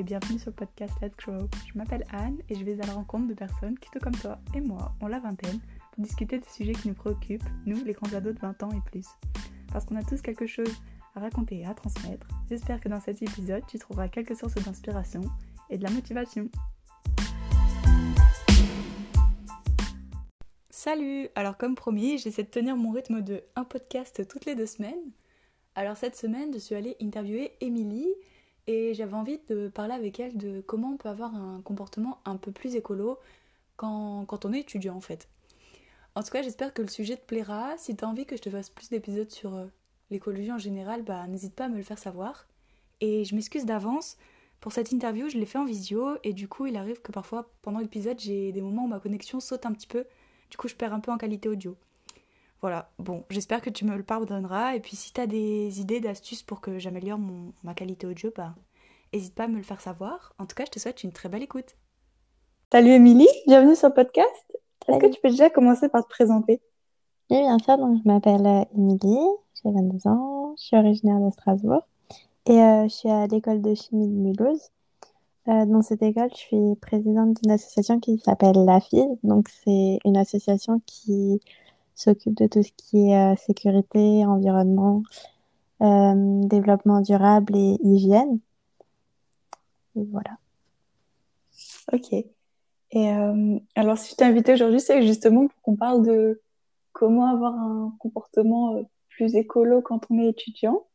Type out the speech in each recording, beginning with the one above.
et bienvenue sur le podcast Let's Grow. Je m'appelle Anne et je vais à la rencontre de personnes qui, tout comme toi et moi, ont la vingtaine pour discuter de sujets qui nous préoccupent, nous, les grands ados de 20 ans et plus. Parce qu'on a tous quelque chose à raconter et à transmettre, j'espère que dans cet épisode, tu trouveras quelques sources d'inspiration et de la motivation. Salut Alors comme promis, j'essaie de tenir mon rythme de un podcast toutes les deux semaines. Alors cette semaine, je suis allée interviewer Émilie et j'avais envie de parler avec elle de comment on peut avoir un comportement un peu plus écolo quand, on est étudiant en fait. En tout cas, j'espère que le sujet te plaira. Si tu as envie que je te fasse plus d'épisodes sur euh, l'écologie en général, bah n'hésite pas à me le faire savoir. Et je m'excuse d'avance. Pour cette interview, je l'ai fait en visio et du coup, il arrive que parfois, pendant l'épisode, j'ai des moments où ma connexion saute un petit peu. Du coup, je perds un peu en qualité audio. Voilà, bon, j'espère que tu me le pardonneras. Et puis, si tu as des idées, d'astuces pour que j'améliore ma qualité audio, bah, n'hésite pas à me le faire savoir. En tout cas, je te souhaite une très belle écoute. Salut Émilie, bienvenue sur le podcast. Est-ce que tu peux déjà commencer par te présenter? Oui, bien sûr. Donc, je m'appelle euh, Émilie, j'ai 22 ans, je suis originaire de Strasbourg et euh, je suis à l'école de chimie de Mulhouse. Euh, dans cette école, je suis présidente d'une association qui s'appelle La FIS. Donc, c'est une association qui s'occupe de tout ce qui est euh, sécurité, environnement, euh, développement durable et hygiène. Et voilà. Ok. Et alors, si je t'ai invité aujourd'hui, c'est justement pour qu'on parle de comment avoir un comportement plus écolo quand on est étudiant.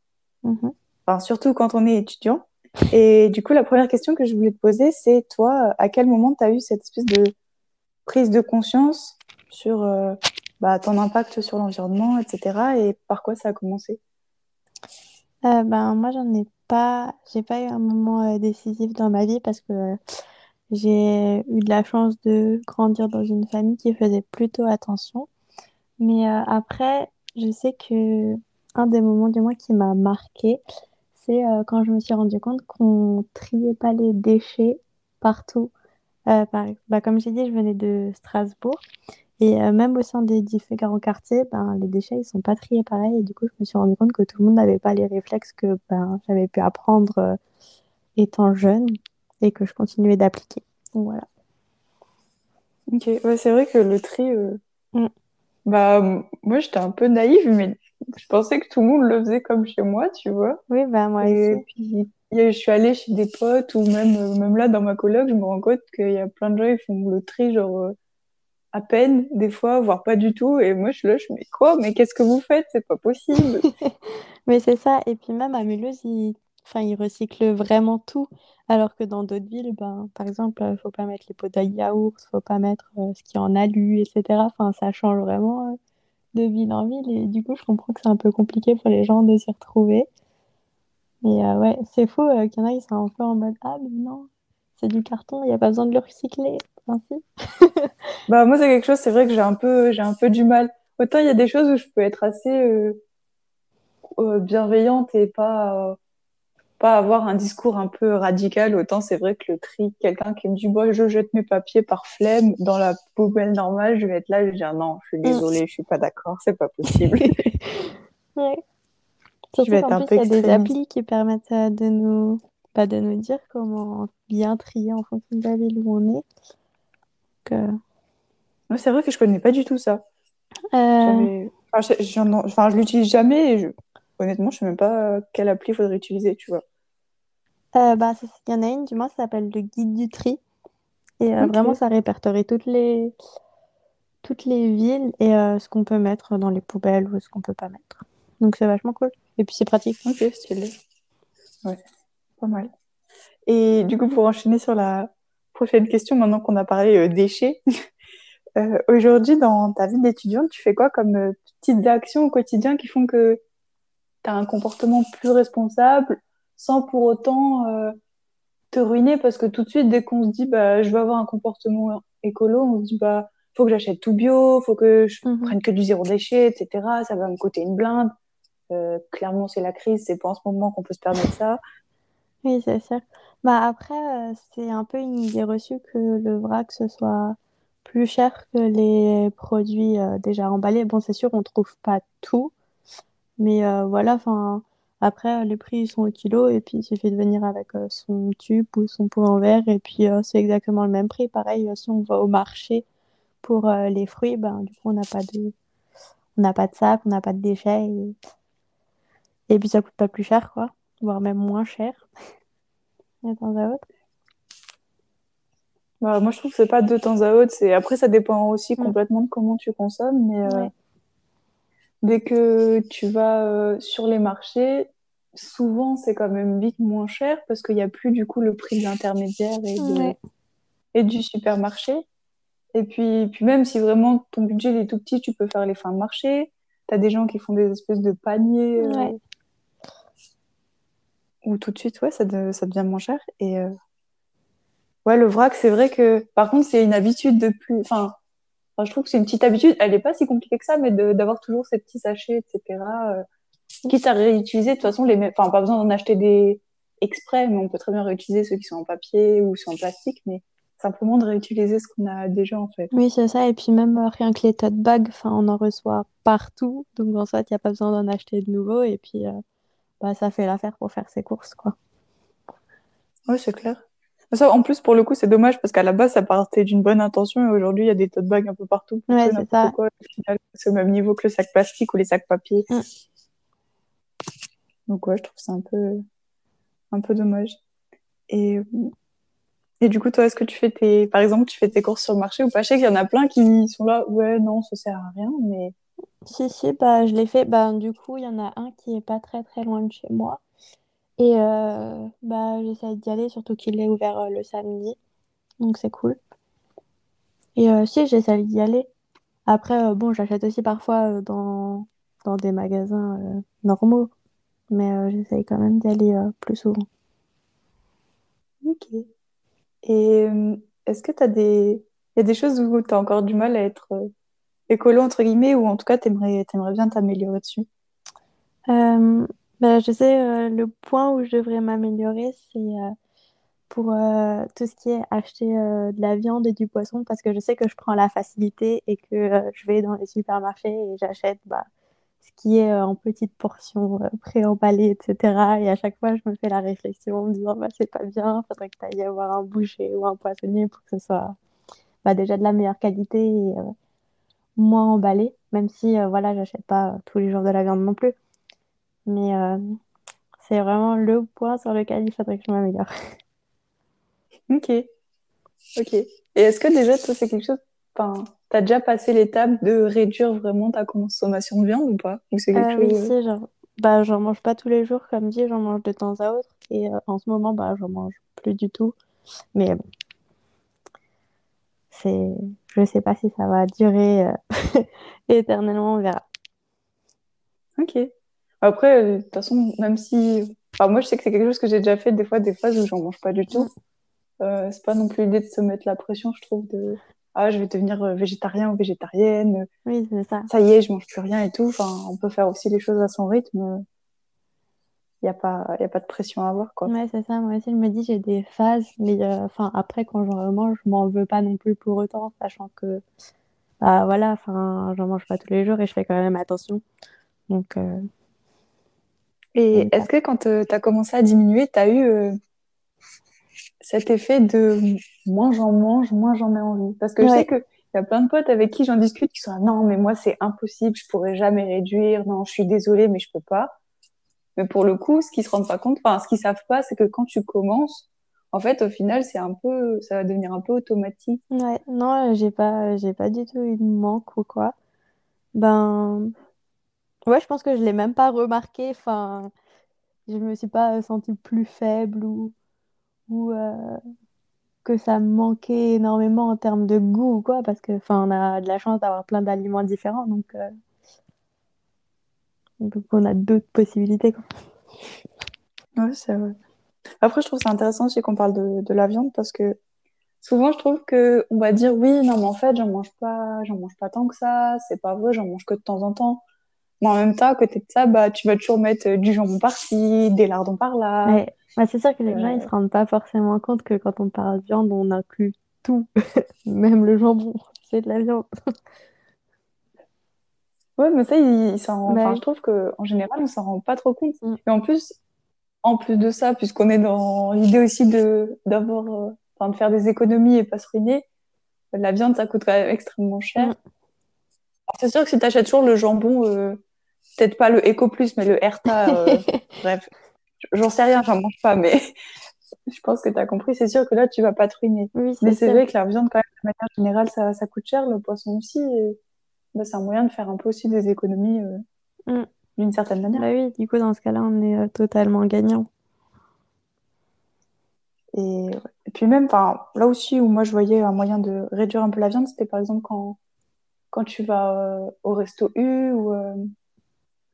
Mm-hmm. Enfin, surtout quand on est étudiant. Et du coup, la première question que je voulais te poser, c'est toi, à quel moment tu as eu cette espèce de prise de conscience sur euh, bah, ton impact sur l'environnement, etc. Et par quoi ça a commencé? Euh, ben, Moi, j'en ai pas, j'ai pas eu un moment euh, décisif dans ma vie parce que j'ai eu de la chance de grandir dans une famille qui faisait plutôt attention. Mais après, je sais que un des moments du moins qui m'a marqué, c'est euh, quand je me suis rendu compte qu'on triait pas les déchets partout. Euh, bah, comme j'ai dit, je venais de Strasbourg. Et euh, même au sein des différents quartiers, ben, les déchets, ils sont pas triés pareil. Et du coup, je me suis rendu compte que tout le monde n'avait pas les réflexes que ben, j'avais pu apprendre étant jeune et que je continuais d'appliquer. Donc voilà. Ok, ouais, c'est vrai que le tri, mm. bah, moi j'étais un peu naïve, mais je pensais que tout le monde le faisait comme chez moi, tu vois. Oui, bah moi et puis je suis allée chez des potes ou même euh, même là dans ma coloc, je me rends compte qu'il y a plein de gens ils font le tri genre euh, à peine des fois, voire pas du tout. Et moi je suis là, je me dis quoi? Mais qu'est-ce que vous faites? C'est pas possible. mais c'est ça. Et puis même à Mulhouse, ils... Enfin, ils recyclent vraiment tout. Alors que dans d'autres villes, ben, par exemple, il faut pas mettre les pots de yaourt, faut pas mettre euh, ce qui est en alu, etc. Enfin, ça change vraiment de ville en ville. Et du coup, je comprends que c'est un peu compliqué pour les gens de s'y retrouver. Mais euh, ouais, c'est fou euh, qu'il y en a qui sont un peu en mode Ah, mais non, c'est du carton, il n'y a pas besoin de le recycler. Ainsi. bah, moi, c'est quelque chose, c'est vrai que j'ai un, peu, j'ai un peu du mal. Autant il y a des choses où je peux être assez euh, bienveillante et pas pas avoir un discours un peu radical. Autant c'est vrai que le tri, quelqu'un qui me dit, bon, je jette mes papiers par flemme dans la poubelle normale, je vais être là, je vais dire, non, je suis mm. désolée, je suis pas d'accord, c'est pas possible. ouais. Surtout je vais être un peu il y a des applis qui permettent euh, de nous, pas de nous dire comment bien trier en fonction de la ville où on est. Que... c'est vrai que je connais pas du tout ça. Euh... Enfin, je, enfin, je l'utilise jamais et je honnêtement, je sais même pas quelle appli il faudrait utiliser, tu vois. Euh, bah, il y en a une, du moins, ça s'appelle le guide du tri. Et euh, vraiment, ça répertorie toutes les, toutes les villes et euh, ce qu'on peut mettre dans les poubelles ou ce qu'on peut pas mettre. Donc, c'est vachement cool. Et puis, c'est pratique. Ok, stylé. Ouais, pas mal. Et du coup, pour enchaîner sur la prochaine question, maintenant qu'on a parlé déchets, aujourd'hui, dans ta vie d'étudiante, tu fais quoi comme petites actions au quotidien qui font que tu un comportement plus responsable sans pour autant euh, te ruiner? Parce que tout de suite, dès qu'on se dit bah, je veux avoir un comportement écolo, on se dit bah faut que j'achète tout bio, faut que je mhm. prenne que du zéro déchet, etc. Ça va me coûter une blinde. Euh, clairement, c'est la crise, c'est pas en ce moment qu'on peut se permettre ça. Oui, c'est sûr. Bah après, euh, c'est un peu une idée reçue que le vrac soit plus cher que les produits déjà emballés. Bon, c'est sûr, on trouve pas tout, mais euh, voilà, enfin, Après, les prix sont au kilo et puis il suffit de venir avec son tube ou son pot en verre et puis c'est exactement le même prix. Pareil, si on va au marché pour les fruits, ben, du coup, on n'a pas de, pas de sac, on n'a pas de déchets et... et puis ça coûte pas plus cher, quoi, voire même moins cher. De temps à autre. Bah, moi, je trouve que c'est pas de temps à autre. C'est après, ça dépend aussi mm. complètement de comment tu consommes, mais dès que tu vas euh, sur les marchés, souvent c'est quand même vite moins cher parce qu'il n'y a plus du coup le prix de l'intermédiaire et, et du supermarché. Et puis, puis même si vraiment ton budget est tout petit, tu peux faire les fins de marché. Tu as des gens qui font des espèces de paniers. Euh, ou tout de suite, ouais, ça, ça devient moins cher. Et euh, ouais, le vrac, c'est vrai que par contre, c'est une habitude de plus. Enfin, je trouve que c'est une petite habitude. Elle n'est pas si compliquée que ça, mais d'avoir toujours ces petits sachets, etc. Euh, quitte à réutiliser, de toute façon, les enfin, pas besoin d'en acheter des exprès, mais on peut très bien réutiliser ceux qui sont en papier ou sont en plastique, mais simplement de réutiliser ce qu'on a déjà, en fait. Oui, c'est ça. Et puis même euh, rien que les tote bags, enfin, on en reçoit partout. Donc, en fait, il n'y a pas besoin d'en acheter de nouveaux. Et puis, euh, bah, ça fait l'affaire pour faire ses courses, quoi. Oui, c'est clair. Ça, en plus, pour le coup, c'est dommage parce qu'à la base, ça partait d'une bonne intention et aujourd'hui, il y a des tote bags un peu partout. Ouais, c'est ça. c'est au même niveau que le sac plastique ou les sacs papier. Mm. Donc, ouais, je trouve ça un peu, un peu dommage. Et, et du coup, toi, est-ce que tu fais tes, par exemple, tu fais tes courses sur le marché ou pas? Je sais qu'il y en a plein qui sont là, ouais, non, ça sert à rien, mais. Si, si, bah, je l'ai fait. Bah, du coup, il y en a un qui est pas très très loin de chez moi. Et euh, bah, j'essaie d'y aller, surtout qu'il est ouvert euh, le samedi. Donc c'est cool. Et euh, si, j'essaie d'y aller. Après, bon, j'achète aussi parfois dans, dans des magasins normaux. Mais j'essaye quand même d'y aller plus souvent. Ok. Et est-ce que tu as des... Y a des choses où tu as encore du mal à être écolo, entre guillemets, ou en tout cas, tu aimerais, bien t'améliorer dessus? Bah, je sais, euh, le point où je devrais m'améliorer, c'est euh, pour euh, tout ce qui est acheter de la viande et du poisson, parce que je sais que je prends la facilité et que je vais dans les supermarchés et j'achète bah, ce qui est en petites portions préemballées, etc. Et à chaque fois, je me fais la réflexion en me disant, bah, c'est pas bien, faudrait que tu ailles voir un boucher ou un poissonnier pour que ce soit bah, déjà de la meilleure qualité moins emballé, même si voilà, j'achète pas tous les jours de la viande non plus. Mais euh, c'est vraiment le point sur lequel il faudrait que je m'améliore. Ok. Ok. Et est-ce que déjà, toi, c'est quelque chose. Enfin, t'as déjà passé l'étape de réduire vraiment ta consommation de viande ou pas? Ou c'est quelque euh, Oui, genre. Bah, j'en mange pas tous les jours, comme dit, j'en mange de temps à autre. Et euh, en ce moment, bah, j'en mange plus du tout. Mais bon. C'est... Je sais pas si ça va durer éternellement, on verra. Ok. Après, euh, de toute façon, même si. Enfin, moi, je sais que c'est quelque chose que j'ai déjà fait des fois, des phases où j'en mange pas du tout. Euh, c'est pas non plus l'idée de se mettre la pression, je trouve, de ah, je vais devenir euh, végétarien ou végétarienne. Oui, c'est ça. Ça y est, je mange plus rien et tout. Enfin, on peut faire aussi les choses à son rythme. Il n'y a, pas, y a pas de pression à avoir, quoi. Ouais, c'est ça. Moi aussi, je me dis, j'ai des phases, mais enfin, après, quand j'en mange, je m'en veux pas non plus pour autant, sachant que, bah voilà, enfin, j'en mange pas tous les jours et je fais quand même attention. Donc, et est-ce que quand tu as commencé à diminuer, tu as eu euh, cet effet de moins j'en mange, moins j'en ai envie? Parce que je sais qu'il y a plein de potes avec qui j'en discute qui sont là, non, mais moi c'est impossible, je pourrais jamais réduire, non, je suis désolée, mais je peux pas. Mais pour le coup, ce qu'ils se rendent pas compte, enfin, ce qu'ils savent pas, c'est que quand tu commences, en fait, au final, c'est un peu, ça va devenir un peu automatique. Ouais, non, j'ai pas, j'ai pas du tout eu de manque ou quoi. Ben, Ouais, je pense que je l'ai même pas remarqué. Enfin, je me suis pas sentie plus faible ou, ou euh, que ça me manquait énormément en termes de goût ou quoi, parce que enfin, on a de la chance d'avoir plein d'aliments différents, donc, euh, donc on a d'autres possibilités. Quoi. Ouais, c'est vrai. Après, je trouve ça intéressant aussi qu'on parle de, de la viande parce que souvent, je trouve que on va dire oui, non, mais en fait, j'en mange pas, j'en mange pas tant que ça, c'est pas vrai, j'en mange que de temps en temps. Mais en même temps, à côté de ça, bah, tu vas toujours mettre euh, du jambon par-ci, des lardons par-là. Ouais. Bah, c'est sûr que les gens, ils se rendent pas forcément compte que quand on parle de viande, on inclut tout, même le jambon, c'est de la viande. Ouais, mais ça, il, s'en... Bah enfin, oui. je trouve qu'en général, on s'en rend pas trop compte. Mm. Et en plus, en plus de ça, puisqu'on est dans l'idée aussi de d'avoir, euh, enfin, de faire des économies et pas se ruiner, la viande, ça coûte quand même extrêmement cher. Mm. Alors, c'est sûr que si tu achètes toujours le jambon, euh, peut-être pas le Eco Plus, mais le Herta, euh, bref, j'en sais rien, j'en mange pas, mais je pense que tu as compris. C'est sûr que là, tu vas pas te ruiner. Oui, Mais c'est vrai que la viande, quand même, de manière générale, ça, ça coûte cher, le poisson aussi. Et, bah, c'est un moyen de faire un peu aussi des économies euh, Mm. d'une certaine manière. Bah oui, du coup, dans ce cas-là, on est euh, totalement gagnant. Et, puis même, là aussi où moi je voyais un moyen de réduire un peu la viande, c'était par exemple quand, quand tu vas euh, au resto U ou, euh,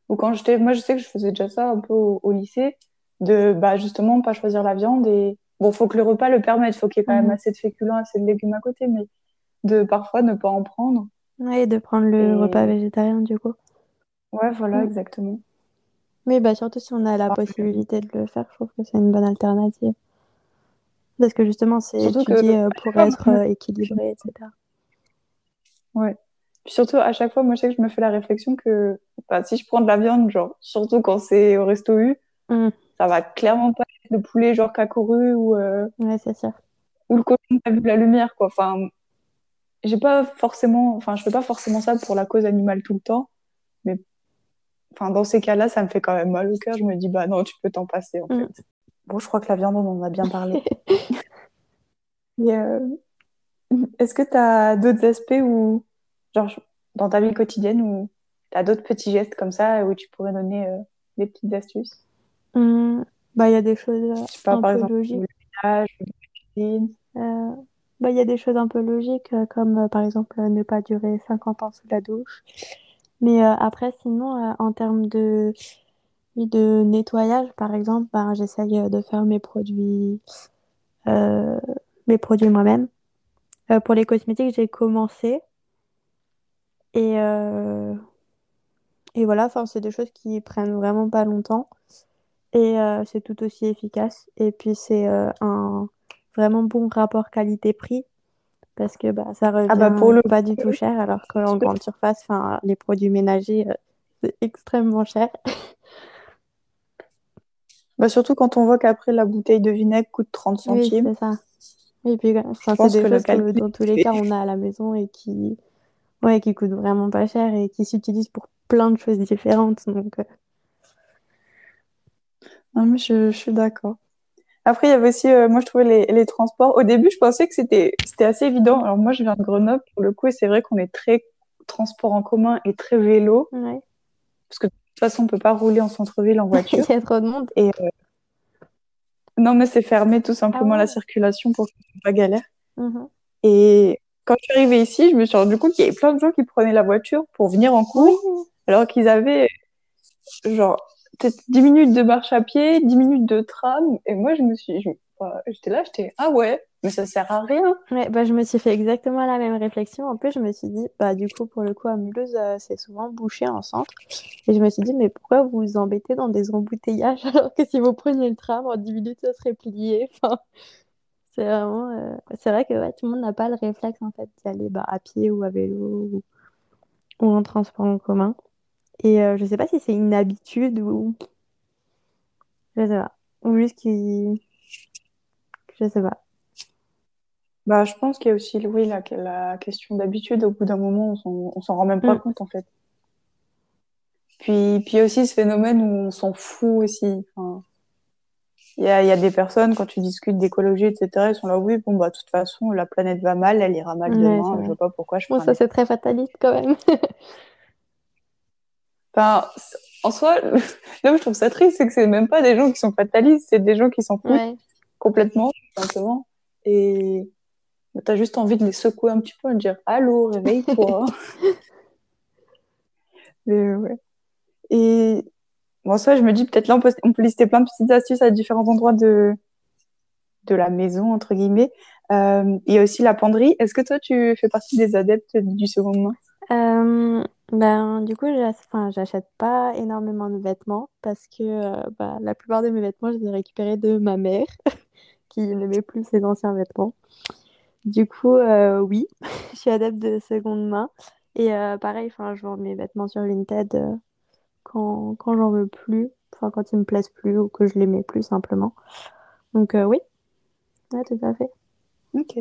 ou quand j'étais, moi je sais que je faisais déjà ça un peu au, au lycée, de bah, justement pas choisir la viande et bon, faut que le repas le permette, faut qu'il y ait quand même Mhm. assez de féculents, assez de légumes à côté, mais de parfois ne pas en prendre. Ouais, de prendre le Et repas végétarien, du coup. ouais, voilà, Mm. exactement. Mais bah, surtout si on a la Ah, possibilité de le faire, je trouve que c'est une bonne alternative. Parce que justement, c'est Surtout que étudié euh, pour être euh, équilibré, etc. Ouais. Puis surtout, à chaque fois, moi, je sais que je me fais la réflexion que bah, si je prends de la viande, genre, surtout quand c'est au resto U, Mm. ça va clairement pas être le poulet genre cacoru ou, euh, Ouais, c'est sûr. ou le cochon qui a vu la lumière, quoi. Enfin, j'ai pas forcément, enfin, je fais pas forcément ça pour la cause animale tout le temps, mais enfin, dans ces cas-là, ça me fait quand même mal au cœur. Je me dis, bah non, tu peux t'en passer, en Mm. fait. Bon, je crois que la viande, on en a bien parlé. Euh, est-ce que tu as d'autres aspects où, genre, dans ta vie quotidienne, où tu as d'autres petits gestes comme ça, où tu pourrais donner euh, des petites astuces? Mm. Bah, il y a des choses Je sais pas, un par peu exemple, logiques. le ménage, la cuisine. Euh, bah, il y a des choses un peu logiques, euh, comme euh, par exemple euh, ne pas durer 50 ans sous la douche. Mais après, sinon, en termes de, de nettoyage, par exemple, bah, j'essaye de faire mes produits, produits moi-même. Pour les cosmétiques, j'ai commencé. Et, et voilà, c'est des choses qui prennent vraiment pas longtemps. Et c'est tout aussi efficace. Et puis, c'est un vraiment bon rapport qualité-prix. Parce que bah, ça Ah bah pour revient le pas du tout cher, alors qu'en grande surface, les produits ménagers, euh, c'est extrêmement cher. bah surtout quand on voit qu'après la bouteille de vinaigre coûte 30 Oui, centimes, c'est ça. Et puis, c'est des que le choses que dans tous les cas, on a à la maison et qui, ouais, qui coûtent vraiment pas cher et qui s'utilisent pour plein de choses différentes. Donc, euh, Non, mais je, je suis d'accord. Après, il y avait aussi, euh, moi, je trouvais les, les transports. Au début, je pensais que c'était c'était assez évident. Alors, moi, je viens de Grenoble, pour le coup, et c'est vrai qu'on est très transport en commun et très vélo, ouais. parce que de toute façon, on peut pas rouler en centre-ville en Il voiture. y a trop de monde. Et euh, non, mais c'est fermé tout Ah simplement la ouais. circulation pour que pas galère. Mhm. Et quand je suis arrivée ici, je me suis rendu compte qu'il y avait plein de gens qui prenaient la voiture pour venir en cours, alors qu'ils avaient genre peut-être 10 minutes de marche à pied, 10 minutes de tram. Et moi, je me suis, enfin, j'étais là, j'étais, ah ouais, mais ça sert à rien. Ouais, bah, je me suis fait exactement la même réflexion. En plus, je me suis dit, bah, du coup, pour le coup, à Mulhouse, euh, c'est souvent bouché en centre. Et je me suis dit, mais pourquoi vous vous embêtez dans des embouteillages alors que si vous preniez le tram, en 10 minutes, ça serait plié. Enfin, c'est vraiment. euh, C'est vrai que ouais, tout le monde n'a pas le réflexe, en fait, d'y bah, à pied ou à vélo ou en transport en commun. Et euh, je sais pas si c'est une habitude ou. Je sais pas. Ou juste qui. Je sais pas. Bah, je pense qu'il y a aussi, oui, la, la question d'habitude. Au bout d'un moment, on s'en, rend même pas Mm. compte, en fait. Puis, puis aussi ce phénomène où on s'en fout aussi. Enfin, il y a, y a des personnes, quand tu discutes d'écologie, etc., ils sont là, oui, bon, bah, de toute façon, la planète va mal, elle ira mal Ouais, demain, je vois pas pourquoi je Bon, ça, c'est très fataliste quand même. Enfin, en soi, là où je trouve ça triste, c'est que c'est même pas des gens qui sont fatalistes, c'est des gens qui s'en foutent Ouais. complètement, simplement. Et t'as juste envie de les secouer un petit peu et de dire Allô, réveille-toi. Mais ouais. Et bon, ça, je me dis peut-être là, on peut, on peut lister plein de petites astuces à différents endroits de, de la maison, entre guillemets. Euh, il y a aussi la penderie. Est-ce que toi, tu fais partie des adeptes du seconde main? Euh, ben, du coup, j'achète pas énormément de vêtements parce que euh, bah, la plupart de mes vêtements, je les ai récupérés de ma mère qui n'aimait plus ses anciens vêtements. Du coup, euh, oui, je suis adepte de seconde main. Et pareil, je vends mes vêtements sur Vinted quand, quand j'en veux plus, quand ils me plaisent plus ou que je les mets plus simplement. Donc, oui, ouais, tout à fait. Ok.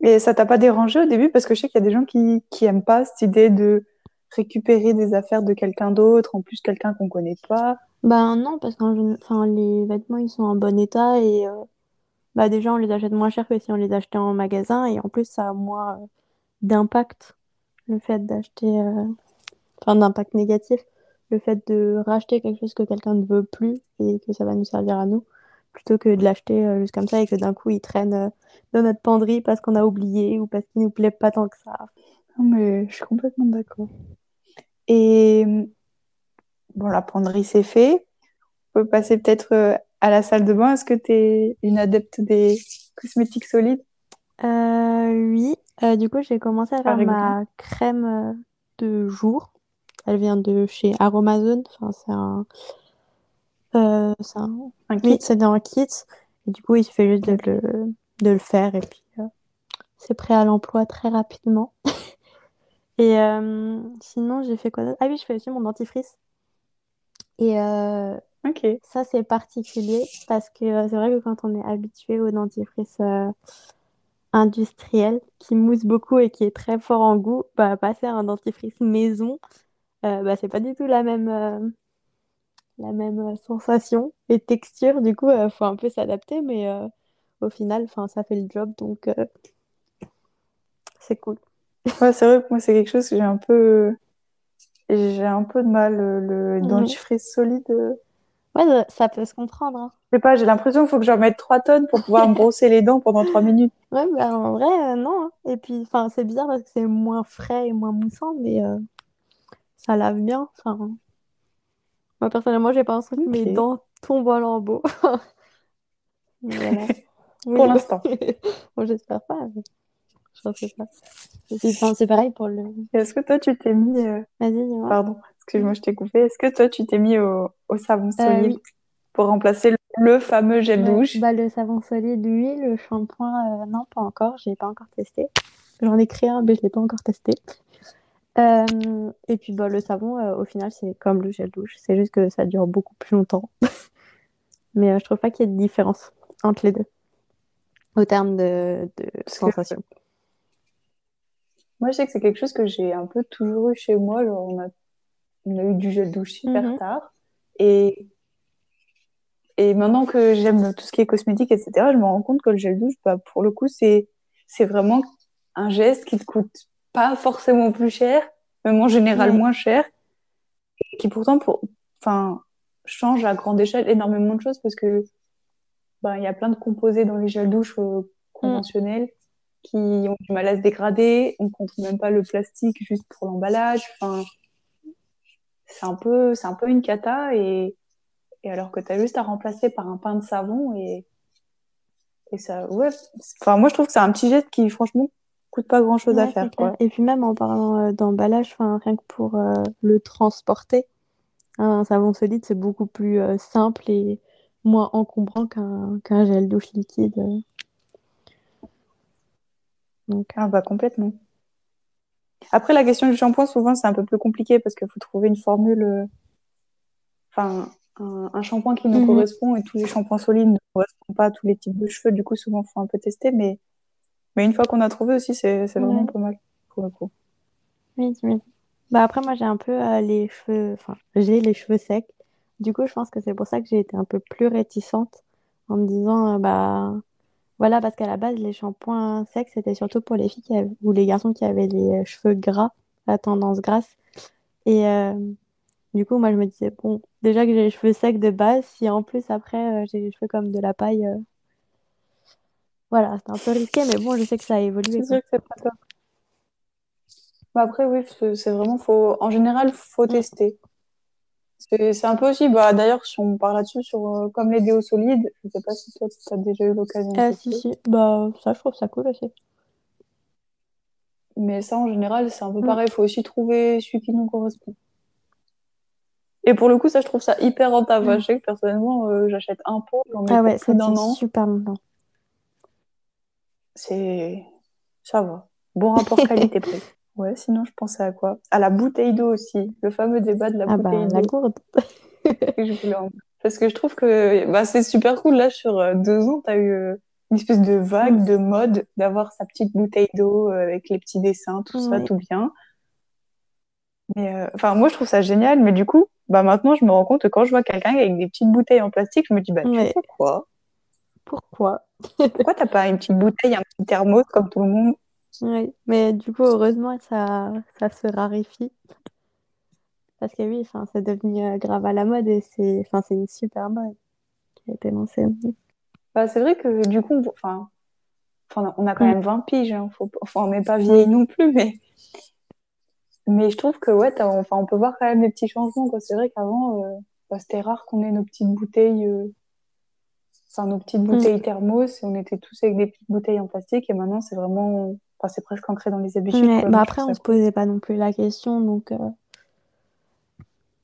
Et ça t'a pas dérangé au début? Parce que je sais qu'il y a des gens qui, qui aiment pas cette idée de récupérer des affaires de quelqu'un d'autre, en plus quelqu'un qu'on connaît pas. Ben non, parce que les vêtements, ils sont en bon état et euh, bah, déjà, on les achète moins cher que si on les achetait en magasin et en plus, ça a moins euh, d'impact, le fait d'acheter, euh, enfin, d'impact négatif, le fait de racheter quelque chose que quelqu'un ne veut plus et que ça va nous servir à nous, plutôt que de l'acheter euh, juste comme ça et que d'un coup, il traîne euh, dans notre penderie parce qu'on a oublié ou parce qu'il nous plaît pas tant que ça. Non, mais je suis complètement d'accord. Et bon, la penderie, c'est fait. On peut passer peut-être euh, à la salle de bain. Est-ce que tu es une adepte des cosmétiques solides? Euh, oui, Euh, du coup, j'ai commencé à faire ma crème euh, de jour. Elle vient de chez Aromazone. Enfin, c'est un, euh, c'est un- Un Oui, kit? c'est dans un kit. Et du coup, il suffit juste de le, de le faire et puis euh, c'est prêt à l'emploi très rapidement. Et euh, sinon, j'ai fait quoi? Ah oui, je fais aussi mon dentifrice. Et euh, ça, c'est particulier parce que c'est vrai que quand on est habitué au dentifrice industriel qui mousse beaucoup et qui est très fort en goût, bah, passer à un dentifrice maison, bah, c'est pas du tout la même, la même euh, sensation et texture. Du coup, il faut un peu s'adapter, mais euh, au final, 'fin, ça fait le job, donc euh, c'est cool. Ouais, c'est vrai que moi, c'est quelque chose que j'ai un peu, j'ai un peu de mal, euh, le Oui. dentifrice solide. euh. Ouais, ça- peut se comprendre, hein. Je sais pas, j'ai l'impression qu'il faut que j'en mette 3 tonnes pour pouvoir me brosser les dents pendant 3 minutes. Ouais, bah, en vrai, euh, non. hein. Et puis, enfin, c'est bizarre parce que c'est moins frais et moins moussant, mais euh, ça lave bien. Enfin, moi, personnellement, j'ai pas l'impression que mes Ok. dents tombent en lambeaux. Mais voilà. Pour l'instant. bon, j'espère pas, mais je sais pas. Enfin, c'est pareil pour le... Est-ce que toi, tu t'es mis, euh, Vas-y, dis-moi. pardon, excuse-moi, je t'ai coupé. Est-ce que toi, tu t'es mis au, au savon Euh, solide oui, pour remplacer le, le fameux gel ouais. douche? Bah, le savon solide, oui. Le shampoing, euh, non, pas encore. J'ai pas encore testé. J'en ai créé un, mais je l'ai pas encore testé. Euh, et puis bah, le savon, euh, au final, c'est comme le gel douche. C'est juste que ça dure beaucoup plus longtemps. Mais euh, je trouve pas qu'il y ait de différence entre les deux, au terme de, de que sensation. moi, je sais que c'est quelque chose que j'ai un peu toujours eu chez moi. Genre, on a, on a eu du gel douche super Mhm. tard. Et, et maintenant que j'aime tout ce qui est cosmétique, etc., je me rends compte que le gel douche, bah, pour le coup, c'est, c'est vraiment un geste qui te coûte pas forcément plus cher, même en général Ouais. moins cher, et qui pourtant, pour, enfin, change à grande échelle énormément de choses parce que, bah, il y a plein de composés dans les gels douche euh, Mm. conventionnels qui ont du mal à se dégrader. On compte même pas le plastique juste pour l'emballage. Enfin, c'est un peu, c'est un peu une cata et, et alors que tu as juste à remplacer par un pain de savon et, et ça, ouais. Enfin, moi, je trouve que c'est un petit geste qui, franchement, coûte pas grand chose à Ouais, faire, quoi. Et puis même en parlant euh, d'emballage, rien que pour euh, le transporter, un savon solide, c'est beaucoup plus euh, simple et moins encombrant qu'un gel douche liquide. Donc, Ah, bah, complètement. Après, la question du shampoing, souvent, c'est un peu plus compliqué parce qu'il faut trouver une formule, enfin, un, un shampoing qui nous Mhm. correspond et tous les shampoings solides ne correspondent pas à tous les types de cheveux. Du coup, souvent, il faut un peu tester. Mais, mais une fois qu'on a trouvé aussi, c'est, vraiment Ouais. pas mal pour le coup. Oui, oui. Bah après, moi, j'ai un peu euh, les cheveux, enfin, j'ai les cheveux secs. Du coup, je pense que c'est pour ça que j'ai été un peu plus réticente en me disant, euh, bah, voilà, parce qu'à la base, les shampoings secs, c'était surtout pour les filles qui avaient- ou les garçons qui avaient les euh, cheveux gras, à tendance grasse. Et euh, du coup, moi, je me disais, bon, déjà que j'ai les cheveux secs de base, si en plus, après, j'ai les cheveux comme de la paille, voilà, c'était un peu risqué, mais bon, je sais que ça a évolué, C'est sûr que c'est pas top. Bah, après, oui, c'est vraiment, faut, en général, faut tester. C'est un peu aussi, bah, d'ailleurs, si on parle là-dessus, sur, euh, comme les déos solides, je sais pas si toi, tu as déjà eu l'occasion Euh, si, si, bah, ça, je trouve ça cool aussi. Mais ça, en général, c'est un peu Mm. pareil. Il faut aussi trouver celui qui nous correspond. Et pour le coup, ça, je trouve ça hyper rentable. Mm. Je sais que personnellement, euh, j'achète un pot, j'en mets Ah ouais, plus d'un an. super longtemps. C'est, ça va. Bon rapport qualité-prix. Ouais, sinon je pensais à quoi? À la bouteille d'eau aussi, le fameux débat de la Ah bouteille bah, la d'eau gourde. je voulais en- Parce que je trouve que bah, c'est super cool, là, sur euh, deux ans, t'as eu euh, une espèce de vague de mode d'avoir sa petite bouteille d'eau euh, avec les petits dessins, tout ça, tout bien. Mais euh, enfin, moi, je trouve ça génial, mais du coup, bah maintenant, je me rends compte que quand je vois quelqu'un avec des petites bouteilles en plastique, je me dis, bah, tu Ouais. fais quoi? Pourquoi? Pourquoi t'as pas une petite bouteille, un petit thermos comme tout le monde? Ouais. Mais du coup, heureusement, ça, ça se raréfie. Parce que oui, c'est devenu euh, grave à la mode et c'est une super mode qui a été lancée. Bah, c'est vrai que du coup, on- enfin, enfin, on a quand Mm. même 20 piges, hein, faut, enfin, on n'est pas vieille non plus, mais, mais je trouve que ouais, enfin, on peut voir quand même des petits changements. C'est vrai qu'avant, euh, bah, c'était rare qu'on ait nos petites bouteilles, euh, enfin, nos petites Mm. bouteilles thermos, et on était tous avec des petites bouteilles en plastique, et maintenant, c'est vraiment, enfin, c'est presque ancré dans les habitudes, Ouais. Bah après, on ça se cool. posait pas non plus la question, donc euh,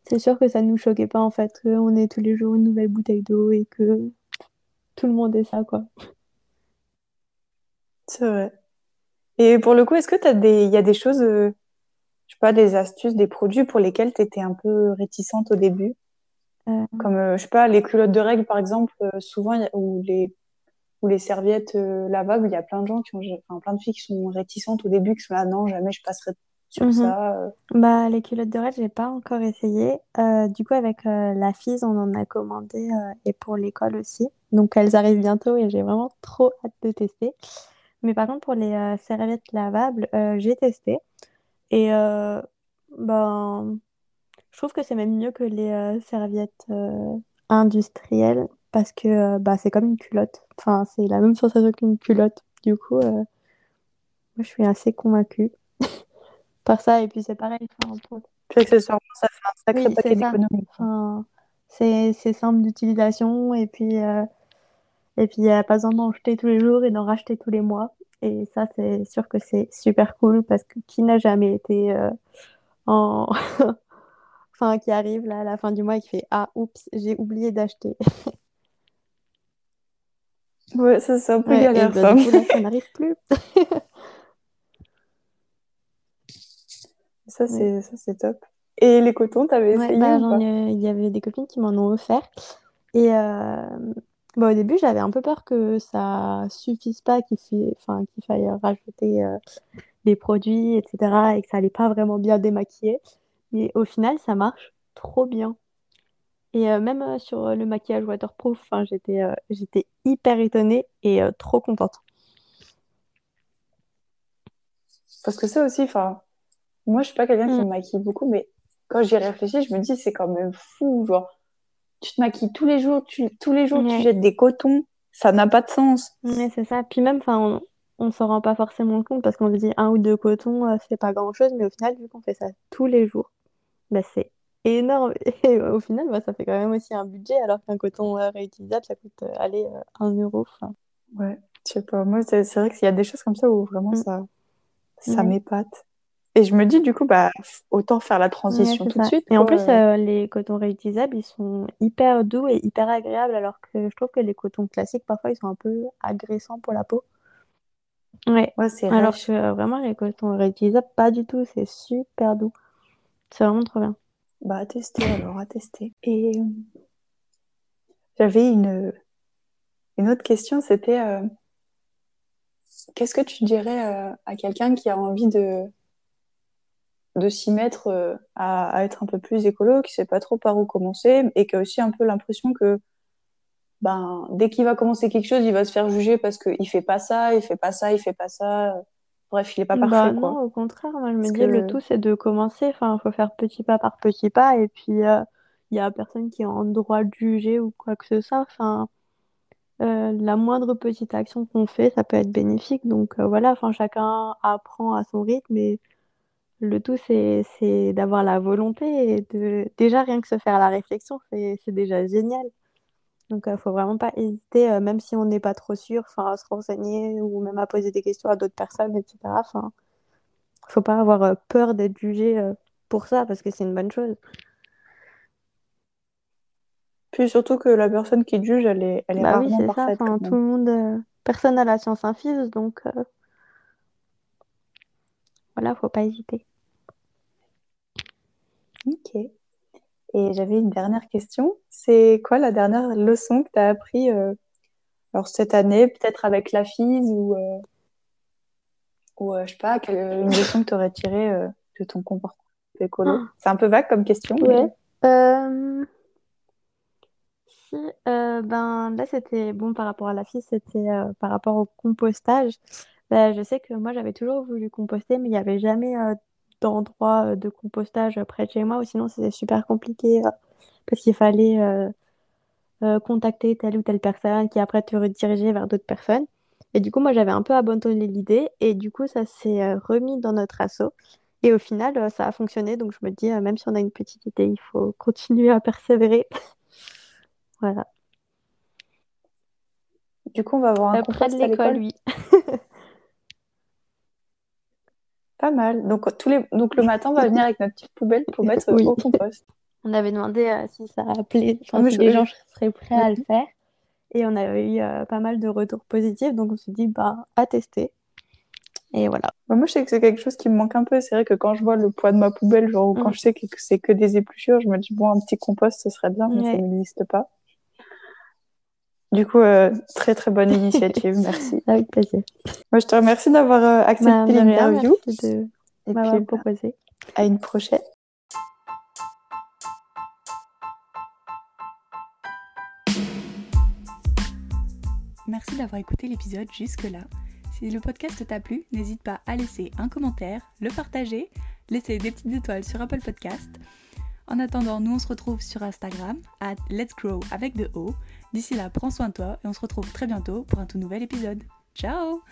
c'est sûr que ça nous choquait pas en fait qu'on ait tous les jours une nouvelle bouteille d'eau et que tout le monde ait ça, quoi. C'est vrai. Et pour le coup, est-ce que t'as des, il y a des choses, euh, je sais pas, des astuces, des produits pour lesquels t'étais un peu réticente au début? Euh, Comme, euh, je sais pas, les culottes de règles, par exemple, euh, souvent, il y a- ou les, ou les serviettes euh, lavables, il y a plein de gens qui ont, enfin, plein de filles qui sont réticentes au début, qui sont là, non, jamais je passerai sur mhm. ça. euh. Bah, les culottes de règles, j'ai pas encore essayé. Euh, du coup, avec euh, la FIS, on en a commandé euh, et pour l'école aussi. Donc, elles arrivent bientôt et j'ai vraiment trop hâte de tester. Mais par contre, pour les euh, serviettes lavables, euh, j'ai testé. Et euh, ben, je trouve que c'est même mieux que les euh, serviettes euh, industrielles parce que euh, bah, c'est comme une culotte. Enfin, c'est la même sensation qu'une culotte. Du coup, moi, je suis assez convaincue par ça. Et puis, c'est pareil. enfin, pour- Puis accessoirement, ça fait un sacré Oui, paquet c'est d'économies. Enfin, simple d'utilisation et puis et puis il n'y a pas besoin d'en jeter tous les jours et d'en racheter tous les mois. Et ça, c'est sûr que c'est super cool parce que qui n'a jamais été en enfin qui arrive là à la fin du mois et qui fait Ah, oups, j'ai oublié d'acheter. Ouais, ça, c'est un peu Ouais, et galère, bah, ça. du coup là, ça n'arrive plus. Ça, c'est, ça, c'est top. Et les cotons, t'avais Ouais, essayé bah, ou j'en pas? ai- il y avait des copines qui m'en ont offert. Et euh, bah, au début, j'avais un peu peur que ça suffise pas, qu'il fi- enfin, qu'il faille rajouter euh, des produits, etc. et que ça allait pas vraiment bien démaquiller. Mais au final, ça marche trop bien. Et euh, même euh, sur euh, le maquillage waterproof, j'étais j'étais hyper étonnée et trop contente. Parce que ça aussi, enfin, moi, je suis pas quelqu'un qui Mm. me maquille beaucoup, mais quand j'y réfléchis, je me dis, c'est quand même fou, genre, tu te maquilles tous les jours, tu, tous les jours, tu jettes des cotons, ça n'a pas de sens. Ouais, c'est ça. Puis même, enfin, on, on s'en rend pas forcément compte parce qu'on se dit un ou deux cotons, c'est pas grand-chose, mais au final, vu qu'on fait ça tous les jours, bah, c'est énorme. Et au final, bah, ça fait quand même aussi un budget, alors qu'un coton euh, réutilisable, ça coûte, euh, allez, euh, 1 euro. Enfin, Ouais, je sais pas, moi, c'est vrai qu'il y a des choses comme ça où vraiment Mm. ça, ça m'épate. Et je me dis, du coup, bah, autant faire la transition tout de suite, Et en plus, euh, les cotons réutilisables, ils sont hyper doux et hyper agréables, alors que je trouve que les cotons classiques, parfois, ils sont un peu agressants pour la peau. Ouais. Ouais, c'est Alors que euh, vraiment, les cotons réutilisables, pas du tout. C'est super doux. C'est vraiment trop bien. Bah, à tester alors, à tester. Et euh, j'avais une, une autre question, c'était euh, qu'est-ce que tu dirais euh, à quelqu'un qui a envie de, de s'y mettre à, à être un peu plus écolo, qui sait pas trop par où commencer et qui a aussi un peu l'impression que ben, dès qu'il va commencer quelque chose, il va se faire juger parce qu'il fait pas ça, il fait pas ça, il fait pas ça. Bref, il est pas Bah parfait, non, quoi. au contraire, moi je me Parce dis le tout c'est de commencer, enfin faut faire petit pas par petit pas. Et puis euh, il y a personne qui est en droit de juger ou quoi que ce soit, enfin euh, la moindre petite action qu'on fait ça peut être bénéfique. Donc euh, voilà, enfin chacun apprend à son rythme. Et le tout c'est d'avoir la volonté et de déjà rien que se faire la réflexion c'est déjà génial donc il faut vraiment pas hésiter euh, même si on n'est pas trop sûr, à se renseigner ou même à poser des questions à d'autres personnes etc. Enfin faut pas avoir euh, peur d'être jugé euh, pour ça parce que c'est une bonne chose. puis surtout que la personne qui juge, elle est, elle est Bah oui, rarement ça. parfaite, quand tout le monde, euh, personne n'a la science infuse, donc euh, voilà, faut pas hésiter. Ok. Et j'avais une dernière question. C'est quoi la dernière leçon que tu as appris euh, alors cette année, peut-être avec la FIS ou, euh, ou euh, je sais pas, quelle, une leçon que tu aurais tirée de ton comportement écolo? Ah. C'est un peu vague comme question. Ouais. Si, ben là c'était bon par rapport à la FIS, c'était par rapport au compostage. Ben, je sais que moi j'avais toujours voulu composter, mais il n'y avait jamais d'endroit de compostage près de chez moi, ou sinon c'était super compliqué parce qu'il fallait contacter telle ou telle personne qui après te rediriger vers d'autres personnes. Et du coup, moi j'avais un peu abandonné l'idée, et du coup, ça s'est remis dans notre assaut. Et au final, ça a fonctionné, donc je me dis, même si on a une petite idée, il faut continuer à persévérer. voilà. Du coup, on va avoir un compost à l'école, oui. Pas mal. Donc, tous les... Donc le matin, on va venir avec notre petite poubelle pour mettre au compost. On avait demandé euh, si ça appelait, enfin, si les gens seraient prêts à le faire. Et on avait eu euh, pas mal de retours positifs, donc on s'est dit, bah, à tester. Et voilà. Bah, moi, je sais que c'est quelque chose qui me manque un peu. C'est vrai que quand je vois le poids de ma poubelle, genre, ou quand mm. je sais que c'est que des épluchures, je me dis, bon, un petit compost, ce serait bien, mais ça n'existe pas. Du coup, euh, très très bonne initiative, merci. Avec plaisir. Moi, je te remercie d'avoir euh, accepté bah, l'interview. de Et m'avoir puis, proposé. À une prochaine. Merci d'avoir écouté l'épisode jusque-là. Si le podcast t'a plu, n'hésite pas à laisser un commentaire, le partager, laisser des petites étoiles sur Apple Podcast. En attendant, nous on se retrouve sur Instagram, at Let's Grow avec de O. D'ici là, prends soin de toi et on se retrouve très bientôt pour un tout nouvel épisode. Ciao